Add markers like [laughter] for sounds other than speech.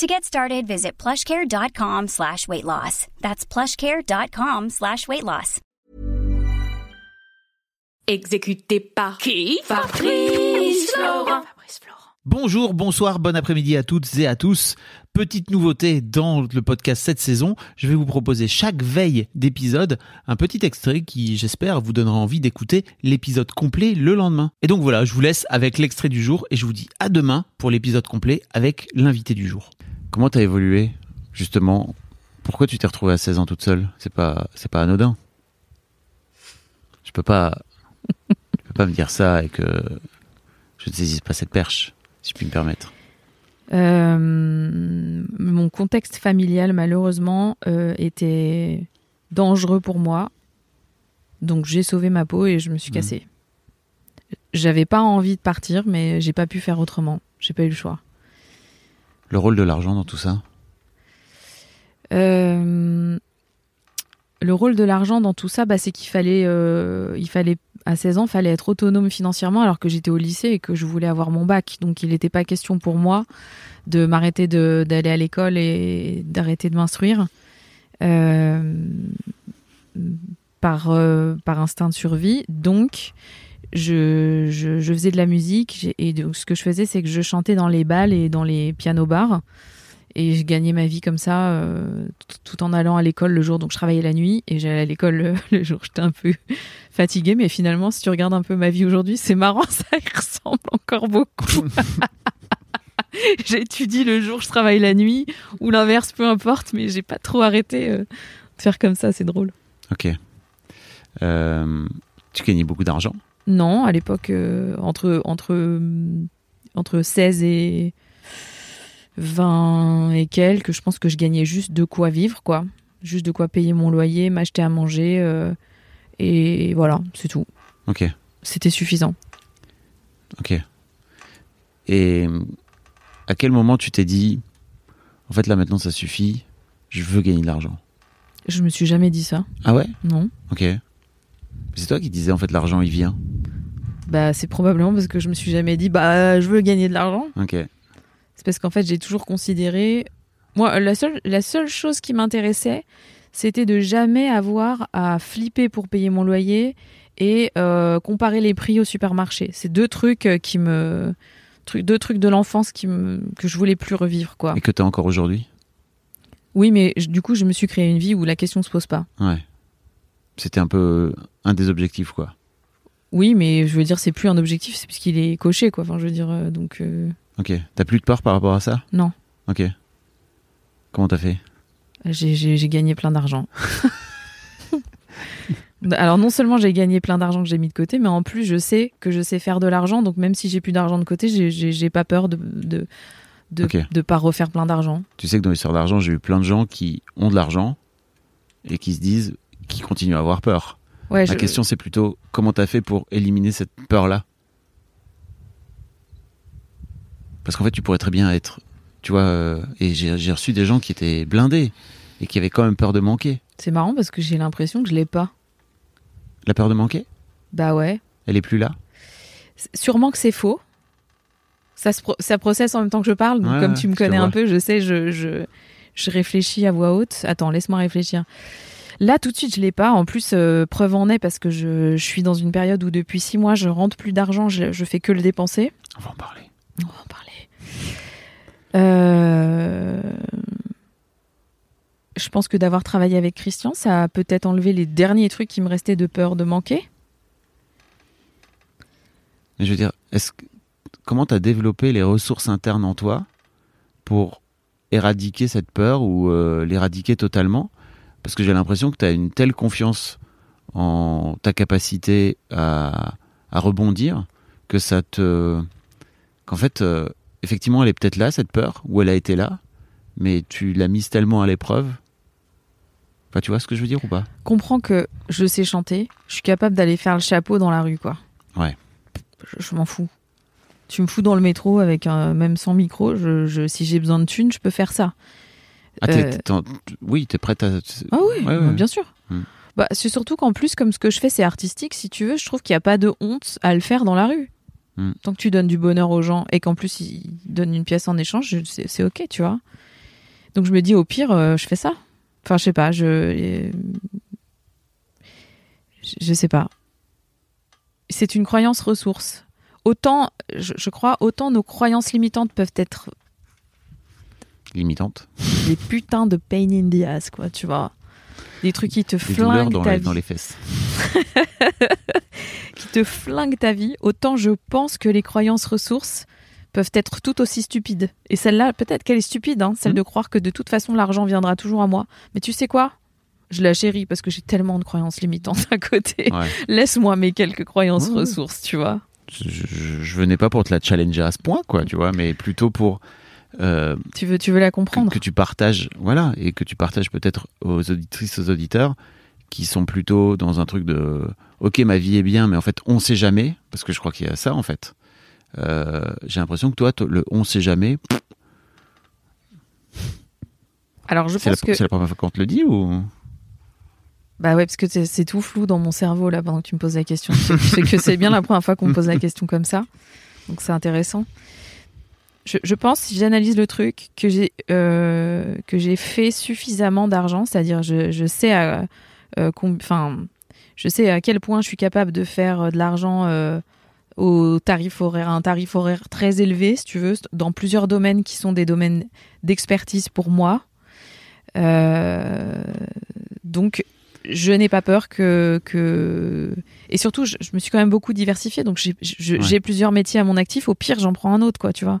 To get started, visit plushcare.com slash weight loss. That's plushcare.com slash weight loss. Exécuté par qui Fabrice Florent. Bonjour, bonsoir, bon après-midi à toutes et à tous. Petite nouveauté dans le podcast cette saison, je vais vous proposer chaque veille d'épisode un petit extrait qui, j'espère, vous donnera envie d'écouter l'épisode complet le lendemain. Et donc voilà, je vous laisse avec l'extrait du jour et je vous dis à demain pour l'épisode complet avec l'invité du jour. Comment t'as évolué, justement? Pourquoi tu t'es retrouvée à 16 ans toute seule? C'est pas, c'est pas anodin. Je peux pas, je peux pas me dire ça et que je ne saisisse pas cette perche, si je puis me permettre. Euh, mon contexte familial, malheureusement, euh, était dangereux pour moi. Donc j'ai sauvé ma peau et je me suis Mhm. cassée. J'avais pas envie de partir, mais j'ai pas pu faire autrement. J'ai pas eu le choix. Le rôle de l'argent dans tout ça Euh, le rôle de l'argent dans tout ça, bah, c'est qu'il fallait, euh, il fallait à 16 ans, fallait être autonome financièrement alors que j'étais au lycée et que je voulais avoir mon bac. Donc il n'était pas question pour moi de m'arrêter d'aller à l'école et d'arrêter de m'instruire euh, par, par instinct de survie. Donc je, faisais de la musique et donc ce que je faisais, c'est que je chantais dans les bals et dans les pianos-bars. Et je gagnais ma vie comme ça, euh, tout en allant à l'école le jour. Donc je travaillais la nuit et j'allais à l'école le, [laughs] le jour. J'étais un peu [laughs] fatiguée, mais finalement, si tu regardes un peu ma vie aujourd'hui, c'est marrant, [laughs] ça ressemble encore beaucoup. J'étudie le jour, je travaille la nuit, ou l'inverse, peu importe, mais j'ai pas trop arrêté euh, de faire comme ça, c'est drôle. Ok. Euh, tu gagnais beaucoup d'argent Non, à l'époque, euh, entre, entre, entre 16 et 20 et quelques, je pense que je gagnais juste de quoi vivre, quoi. Juste de quoi payer mon loyer, m'acheter à manger. euh, et voilà, c'est tout. Ok, C'était suffisant. ok. Et à quel moment tu t'es dit, en fait là maintenant ça suffit, je veux gagner de l'argent? Je me suis jamais dit ça. Ah ouais? Non. Ok. C'est toi qui disais en fait l'argent il vient. Bah, c'est probablement parce que je me suis jamais dit, bah, je veux gagner de l'argent. Ok. C'est parce qu'en fait, j'ai toujours considéré. Moi, la seule, la seule chose qui m'intéressait, c'était de jamais avoir à flipper pour payer mon loyer et euh, comparer les prix au supermarché. C'est deux trucs euh, qui me. Deux trucs de l'enfance qui me, que je voulais plus revivre, quoi. Et que t'as encore aujourd'hui? Oui, mais je- du coup, je me suis créé une vie où la question se pose pas. Ouais. C'était un peu un des objectifs quoi. Oui, mais je veux dire, c'est plus un objectif, c'est puisqu'il est coché, quoi. Enfin, je veux dire, euh, donc. euh, Ok. T'as plus de peur par rapport à ça? Non. Ok. Comment t'as fait? J'ai- gagné plein d'argent. [laughs] Alors non seulement j'ai gagné plein d'argent que j'ai mis de côté, mais en plus je sais que je sais faire de l'argent. Donc même si j'ai plus d'argent de côté, j'ai- pas peur de de de pas refaire plein d'argent. Tu sais que dans l'histoire d'argent, j'ai eu plein de gens qui ont de l'argent et qui se disent, qui continuent à avoir peur. Ouais, La je- question c'est plutôt comment t'as fait pour éliminer cette peur-là? Parce qu'en fait, tu pourrais très bien être, tu vois, euh, et j'ai reçu des gens qui étaient blindés et qui avaient quand même peur de manquer. c'est marrant parce que j'ai l'impression que je l'ai pas. La peur de manquer, Bah ouais. elle est plus là? Sûrement que c'est faux. Ça se pro- ça processe en même temps que je parle. Donc Ouais, comme tu me connais un peu, je sais, je, je je réfléchis à voix haute. Attends, laisse-moi réfléchir. Là, tout de suite, je l'ai pas. En plus, euh, preuve en est parce que je, je suis dans une période où depuis six mois, je rentre plus d'argent, je, je fais que le dépenser. On va en parler. On va en parler. Euh, Je pense que d'avoir travaillé avec Christian, ça a peut-être enlevé les derniers trucs qui me restaient de peur de manquer. Mais je veux dire, est-ce que- comment t'as développé les ressources internes en toi pour éradiquer cette peur ou euh, l'éradiquer totalement? Parce que j'ai l'impression que tu as une telle confiance en ta capacité à, à rebondir que ça te. qu'en fait, euh, effectivement, elle est peut-être là, cette peur, ou elle a été là, mais tu l'as mise tellement à l'épreuve Enfin, tu vois ce que je veux dire ou pas? Comprends que je sais chanter, je suis capable d'aller faire le chapeau dans la rue, quoi. Ouais. Je, je m'en fous. Tu me fous dans le métro avec un, même sans micro, je, je- si j'ai besoin de thunes, je peux faire ça. Ah, Euh, oui, t'es prête à. Ah oui, Ouais, bah, ouais. bien sûr. Hmm. Bah, c'est surtout qu'en plus, comme ce que je fais, c'est artistique, si tu veux, je trouve qu'il n'y a pas de honte à le faire dans la rue. Hmm. Tant que tu donnes du bonheur aux gens et qu'en plus ils donnent une pièce en échange, c'est ok, tu vois. Donc je me dis, au pire, euh, je fais ça. Enfin, je sais pas, je. je- Je sais pas. C'est une croyance ressource. Autant, je, je crois, autant nos croyances limitantes peuvent être Limitante. des putains de pain in the ass, quoi, tu vois. Des trucs qui te Des flinguent dans, ta les, vie, dans les fesses. [laughs] qui te flinguent ta vie. Autant je pense que les croyances ressources peuvent être tout aussi stupides. Et celle-là, peut-être qu'elle est stupide, hein, celle Mhm. de croire que de toute façon l'argent viendra toujours à moi. Mais tu sais quoi? Je la chéris parce que j'ai tellement de croyances limitantes [laughs] à côté. Ouais. Laisse-moi mes quelques croyances ouais. ressources, tu vois. Je, je- je venais pas pour te la challenger à ce point, quoi, tu vois, mais plutôt pour euh, Tu veux, tu veux la comprendre que tu partages, voilà, et que tu partages peut-être aux auditrices, aux auditeurs qui sont plutôt dans un truc de ok, ma vie est bien, mais en fait, on sait jamais, parce que je crois qu'il y a ça, en fait. Euh, J'ai l'impression que toi, le on sait jamais, Alors je c'est la, pense que c'est la première fois qu'on te le dit ou? Bah ouais, parce que c'est tout flou dans mon cerveau là pendant que tu me poses la question. C'est que c'est bien la première fois qu'on me pose la question comme ça. Donc c'est intéressant. Je, je pense, si j'analyse le truc, que j'ai euh, que j'ai fait suffisamment d'argent, c'est-à-dire je, je sais à euh, je sais à quel point je suis capable de faire euh, de l'argent euh, au tarif horaire, un tarif horaire très élevé, si tu veux, dans plusieurs domaines qui sont des domaines d'expertise pour moi. Donc je n'ai pas peur que, que... et surtout je, je me suis quand même beaucoup diversifiée donc j'ai je- Ouais. j'ai plusieurs métiers à mon actif au pire j'en prends un autre quoi tu vois